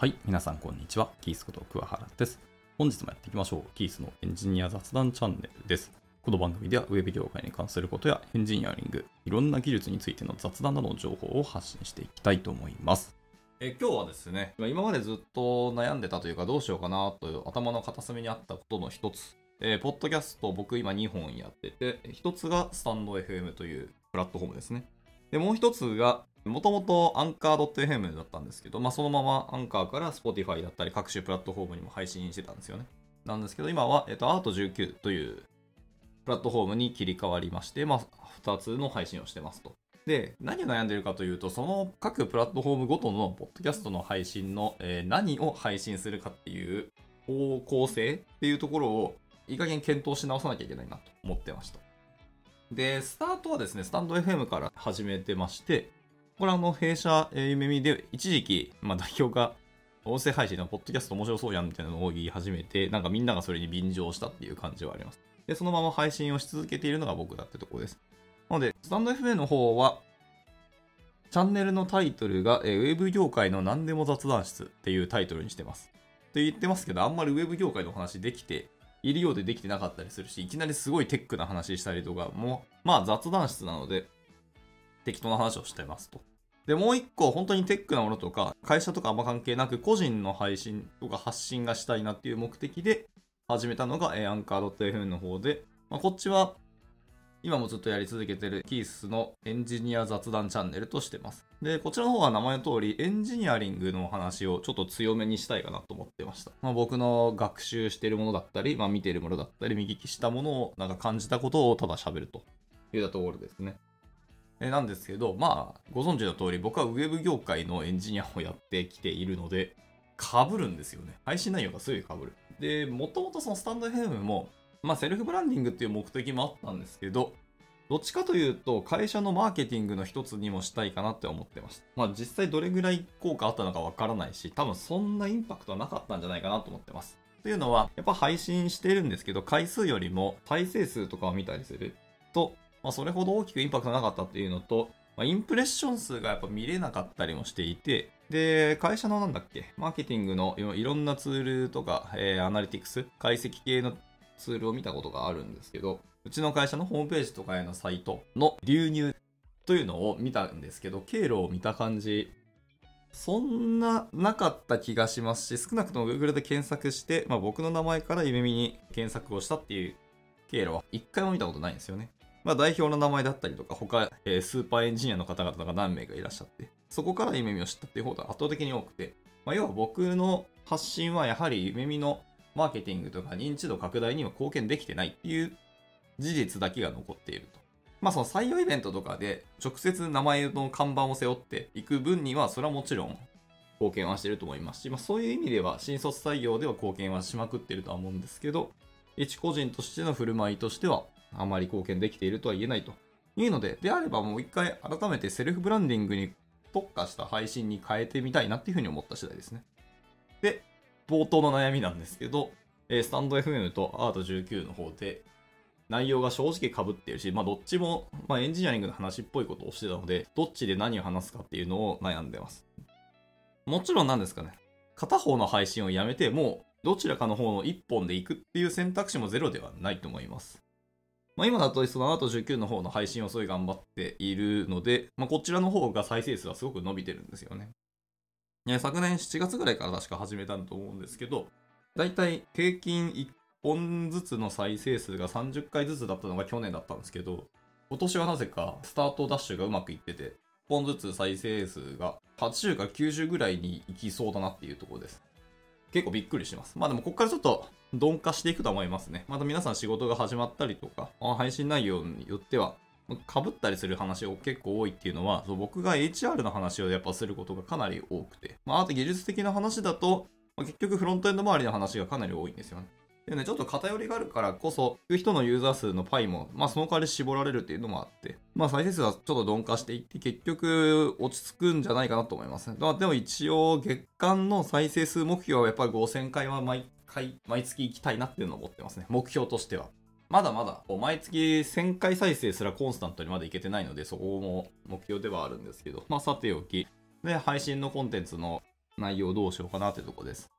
はい、皆さんこんにちは。キースこと桑原です。本日もやっていきましょう。キースのエンジニア雑談チャンネルです。この番組ではウェブ業界に関することやエンジニアリング、いろんな技術についての雑談などの情報を発信していきたいと思います。え今日はですね、今までずっと悩んでたというかどうしようかなという頭の片隅にあったことの一つ、えーポッドキャスト僕今2本やってて、一つがスタンド FM というプラットフォームですね。で、もう一つが、もともとアンカー .fm だったんですけど、まあ、そのままアンカーから Spotify だったり各種プラットフォームにも配信してたんですよね。なんですけど、今は、えっと、Art19 というプラットフォームに切り替わりまして、まあ、2つの配信をしてますと。で、何を悩んでるかというと、その各プラットフォームごとのポッドキャストの配信の、えー何を配信するかっていう方向性っていうところをいい加減検討し直さなきゃいけないなと思ってました。で、スタートはですね、スタンド FM から始めてまして、これあの、弊社、えー、夢見で、一時期、まあ代表が、音声配信のポッドキャスト面白そうやんみたいなのを言い始めて、なんかみんながそれに便乗したっていう感じはあります。で、そのまま配信をし続けているのが僕だってとこです。なので、スタンド FM の方は、チャンネルのタイトルが、えーウェブ業界の何でも雑談室っていうタイトルにしてます。って言ってますけど、あんまりウェブ業界の話できているようでできてなかったりするし、いきなりすごいテックな話したりとかもう、まあ雑談室なので、適当な話をしてますと。で、もう一個、本当にテックなものとか、会社とかあんま関係なく、個人の配信とか発信がしたいなっていう目的で始めたのが、えーアンカー .fm の方で、まあ、こっちは、今もずっとやり続けてるキースのエンジニア雑談チャンネルとしてます。で、こちらの方は名前の通り、エンジニアリングの話をちょっと強めにしたいかなと思ってました。まあ、僕の学習してるものだったり、まあ、見てるものだったり、見聞きしたものを、なんか感じたことをただ喋るというところですね。なんですけど、まあ、ご存知の通り、僕はウェブ業界のエンジニアをやってきているので、被るんですよね。配信内容がすごい被る。で、もともとそのスタンド FM も、まあ、セルフブランディングっていう目的もあったんですけど、どっちかというと、会社のマーケティングの一つにもしたいかなって思ってました。まあ、実際どれぐらい効果あったのかわからないし、多分そんなインパクトはなかったんじゃないかなと思ってます。というのは、やっぱ配信してるんですけど、回数よりも再生数とかを見たりすると、まあ、それほど大きくインパクトなかったっていうのと、まあ、インプレッション数がやっぱ見れなかったりもしていて、で、会社のなんだっけ、マーケティングのいろんなツールとか、えーアナリティクス、解析系のツールを見たことがあるんですけど、うちの会社のホームページとかへのサイトの流入というのを見たんですけど、経路を見た感じ、そんななかった気がしますし、少なくとも Google で検索して、まあ、僕の名前から夢見に検索をしたっていう経路は一回も見たことないんですよね。まあ、代表の名前だったりとか、他、えースーパーエンジニアの方々が何名かいらっしゃって、そこから夢見を知ったっていう方が圧倒的に多くて、まあ、要は僕の発信はやはり夢見のマーケティングとか認知度拡大には貢献できてないっていう事実だけが残っていると。まあその採用イベントとかで直接名前の看板を背負っていく分にはそれはもちろん貢献はしてると思いますし、まあそういう意味では新卒採用では貢献はしまくってるとは思うんですけど、一個人としての振る舞いとしてはあまり貢献できているとは言えないというので、であればもう一回改めてセルフブランディングに特化した配信に変えてみたいなっていうふうに思った次第ですね。で、冒頭の悩みなんですけど、えスタンド FM とアート19の方で内容が正直被っているし、まあどっちも、まあエンジニアリングの話っぽいことをしてたので、どっちで何を話すかっていうのを悩んでます。もちろんなんですかね。片方の配信をやめて、もうどちらかの方の一本で行くっていう選択肢もゼロではないと思います。まあ、今だとそのアート19の方の配信をすごい頑張っているので、まあ、こちらの方が再生数はすごく伸びてるんですよね。昨年7月ぐらいから確か始めたんだと思うんですけど、だいたい平均1本ずつの再生数が30回ずつだったのが去年だったんですけど、今年はなぜかスタートダッシュがうまくいってて、1本ずつ再生数が80か90ぐらいに行きそうだなっていうところです。結構びっくりします。まあでもここからちょっと鈍化していくと思いますね。また皆さん仕事が始まったりとか、配信内容によっては、かぶったりする話を結構多いっていうのは、そう僕が HR の話をやっぱすることがかなり多くて、まああと技術的な話だと、ま結局フロントエンド周りの話がかなり多いんですよね。でね、ちょっと偏りがあるからこそ、聞く人のユーザー数のパイも、まあその代わり絞られるっていうのもあって、まあ再生数はちょっと鈍化していって、結局落ち着くんじゃないかなと思いますね。まあでも一応月間の再生数目標はやっぱり5000回は毎回、毎月行きたいなっていうのを思ってますね。目標としては。まだまだ、毎月1000回再生すらコンスタントにまだいけてないので、そこも目標ではあるんですけど、まあさておき、で、配信のコンテンツの内容どうしようかなというとこです。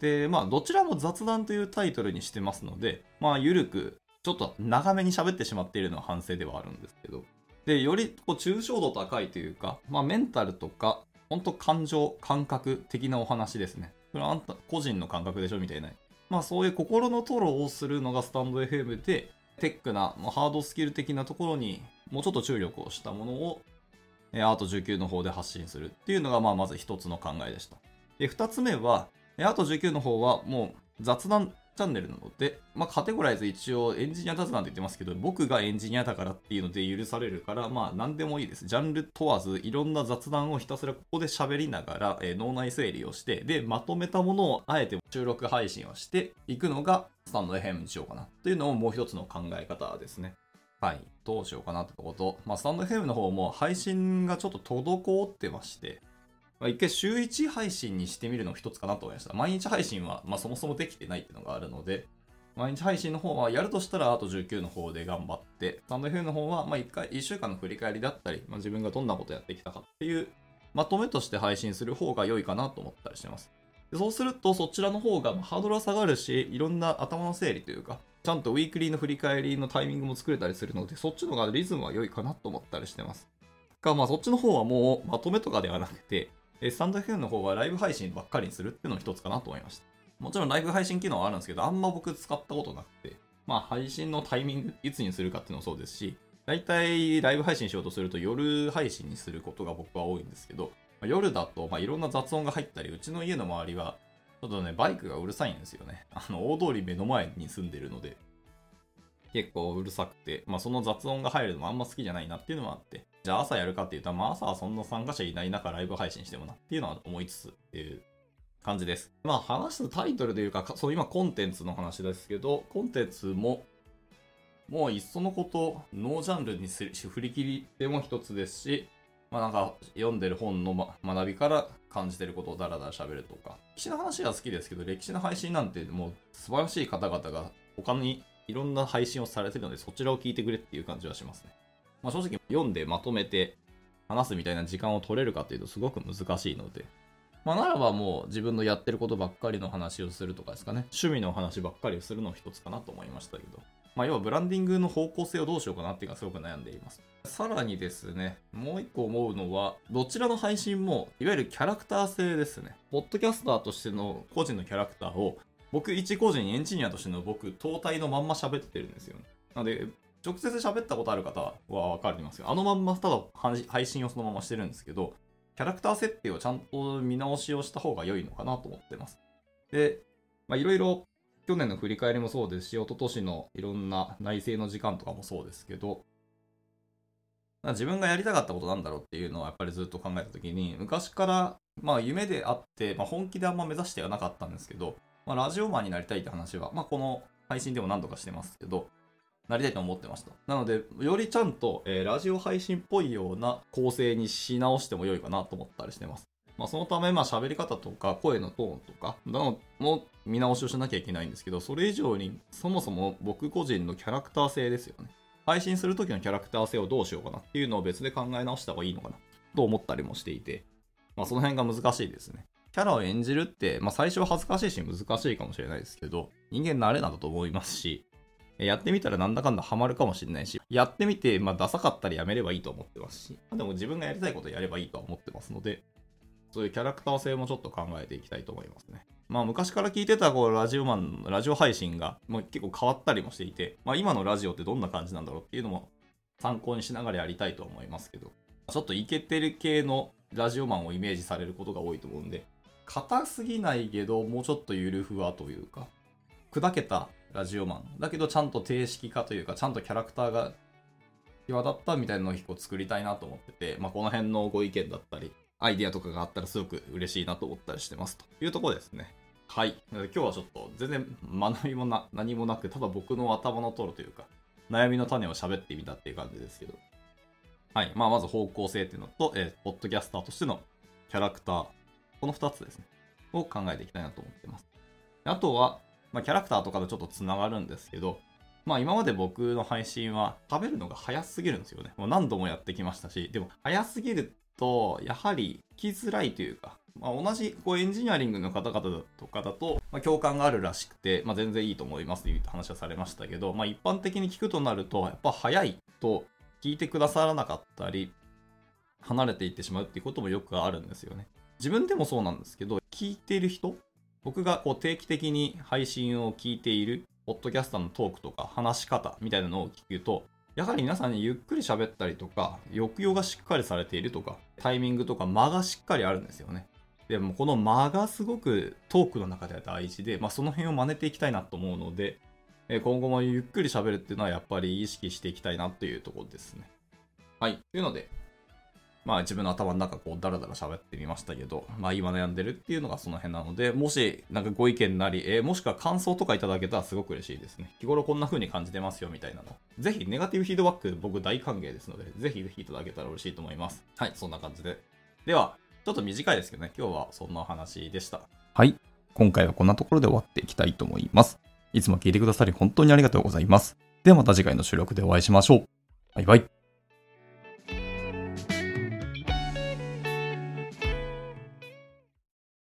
で、まあ、どちらも雑談というタイトルにしてますので、まあ、ゆるく、ちょっと長めに喋ってしまっているのは反省ではあるんですけど、で、よりこう抽象度高いというか、まあ、メンタルとか、本当感情、感覚的なお話ですね。それはあんた個人の感覚でしょみたいな。まあそういう心のトロをするのがスタンド FM で、テックな、ハードスキル的なところにもうちょっと注力をしたものを、アート19の方で発信するっていうのが、まあまず一つの考えでした。で、二つ目は、アート19の方はもう雑談チャンネルなので、まあ、カテゴライズ一応エンジニア雑談って言ってますけど、僕がエンジニアだからっていうので許されるから、まあ何でもいいです。ジャンル問わず、いろんな雑談をひたすらここで喋りながら、えー、脳内整理をして、で、まとめたものをあえて収録配信をしていくのが、スタンド FM にしようかなというのももう一つの考え方ですね。はい。どうしようかなってこと。まあ、スタンド FM の方も配信がちょっと滞ってまして、まあ、一回週1配信にしてみるの一つかなと思いました。毎日配信は、まあ、そもそもできてないっていうのがあるので、毎日配信の方はやるとしたらあと19の方で頑張って、スタンド F の方は、まあ1回、1週間の振り返りだったり、まあ、自分がどんなことやってきたかっていう、まとめとして配信する方が良いかなと思ったりしてます。そうすると、そちらの方がハードルは下がるし、いろんな頭の整理というか、ちゃんとウィークリーの振り返りのタイミングも作れたりするので、そっちの方がリズムは良いかなと思ったりしてます。が、まあそっちの方はもうまとめとかではなくて、スタンド FM の方はライブ配信ばっかりにするっていうのも一つかなと思いました。もちろんライブ配信機能はあるんですけど、あんま僕使ったことなくて、まあ配信のタイミングいつにするかっていうのもそうですし、大体ライブ配信しようとすると夜配信にすることが僕は多いんですけど、夜だと、まあ、いろんな雑音が入ったり、うちの家の周りは、ちょっとね、バイクがうるさいんですよね。あの、大通り目の前に住んでるので、結構うるさくて、まあその雑音が入るのもあんま好きじゃないなっていうのもあって、じゃあ朝やるかっていうと、まあ朝はそんな参加者いない中ライブ配信してもなっていうのは思いつつっていう感じです。まあ話すタイトルというか、そう今コンテンツの話ですけど、コンテンツももういっそのこと、ノージャンルにするし振り切りでも一つですし、まあなんか読んでる本の、ま、学びから感じてることをダラダラ喋るとか、歴史の話は好きですけど、歴史の配信なんてもう素晴らしい方々が他にいろんな配信をされてるので、そちらを聞いてくれっていう感じはしますね。まあ、正直読んでまとめて話すみたいな時間を取れるかっていうとすごく難しいので、まあ、ならばもう自分のやってることばっかりの話をするとかですかね、趣味の話ばっかりをするの一つかなと思いましたけど、まあ、要はブランディングの方向性をどうしようかなっていうのがすごく悩んでいます。さらにですね、もう一個思うのは、どちらの配信も、いわゆるキャラクター性ですね。ポッドキャスターとしての個人のキャラクターを、僕一個人エンジニアとしての僕、頭体のまんま喋ってるんですよね。なので、直接喋ったことある方はわかりますよ。あのまんまただ配信をそのまましてるんですけど、キャラクター設定をちゃんと見直しをした方が良いのかなと思ってます。で、まあいろいろ去年の振り返りもそうですし、一昨年のいろんな内政の時間とかもそうですけど、自分がやりたかったことなんだろうっていうのはやっぱりずっと考えた時に、昔からまあ夢であって、まあ、本気であんま目指してはなかったんですけど、まあ、ラジオマンになりたいって話は、まあ、この配信でも何度かしてますけど、なりたいと思ってました。なので、よりちゃんと、えー、ラジオ配信っぽいような構成にし直しても良いかなと思ったりしてます。まあ、そのため、まあ、喋り方とか、声のトーンとか、のも見直しをしなきゃいけないんですけど、それ以上に、そもそも僕個人のキャラクター性ですよね。配信するときのキャラクター性をどうしようかなっていうのを別で考え直した方がいいのかな、と思ったりもしていて、まあ、その辺が難しいですね。キャラを演じるって、まあ、最初は恥ずかしいし難しいかもしれないですけど、人間慣れなんだと思いますし、やってみたらなんだかんだハマるかもしれないし、やってみて、まあ、ダサかったらやめればいいと思ってますし、までも自分がやりたいことやればいいとは思ってますので、そういうキャラクター性もちょっと考えていきたいと思いますね。まあ昔から聞いてたこうラジオマン、ラジオ配信がもう結構変わったりもしていて、まあ今のラジオってどんな感じなんだろうっていうのも参考にしながらやりたいと思いますけど、ちょっとイケてる系のラジオマンをイメージされることが多いと思うんで、硬すぎないけど、もうちょっとゆるふわというか、砕けたラジオマン。だけどちゃんと定式化というか、ちゃんとキャラクターが際立ったみたいなのを一個作りたいなと思ってて、まあ、この辺のご意見だったり、アイディアとかがあったらすごく嬉しいなと思ったりしてますというところですね。はい。今日はちょっと全然学びもな 何もなく、ただ僕の頭のトロというか、悩みの種を喋ってみたっていう感じですけど。はい。まあ、まず方向性っていうのと、えー、ポッドキャスターとしてのキャラクター。この2つですね。を考えていきたいなと思ってます。あとは、まあ、キャラクターとかとちょっと繋がるんですけど、まあ今まで僕の配信は食べるのが早すぎるんですよね。もう何度もやってきましたし、でも早すぎると、やはり聞きづらいというか、まあ、同じこうエンジニアリングの方々とかだと、まあ、共感があるらしくて、まあ、全然いいと思いますという話はされましたけど、まあ、一般的に聞くとなると、やっぱ早いと聞いてくださらなかったり、離れていってしまうっていうこともよくあるんですよね。自分でもそうなんですけど、聞いている人僕がこう定期的に配信を聞いている、ポッドキャスターのトークとか話し方みたいなのを聞くと、やはり皆さんにゆっくり喋ったりとか、抑揚がしっかりされているとか、タイミングとか間がしっかりあるんですよね。でもこの間がすごくトークの中では大事で、まあ、その辺を真似ていきたいなと思うので、今後もゆっくり喋るっていうのはやっぱり意識していきたいなというところですね。はい。というので、まあ自分の頭の中こうダラダラ喋ってみましたけど、まあ今悩んでるっていうのがその辺なので、もしなんかご意見なり、えー、もしくは感想とかいただけたらすごく嬉しいですね。日頃こんな風に感じてますよみたいなの。ぜひネガティブフィードバック僕大歓迎ですので、ぜひぜひいただけたら嬉しいと思います。はい、そんな感じで。では、ちょっと短いですけどね、今日はそんなお話でした。はい。今回はこんなところで終わっていきたいと思います。いつも聞いてくださり本当にありがとうございます。ではまた次回の収録でお会いしましょう。バイバイ。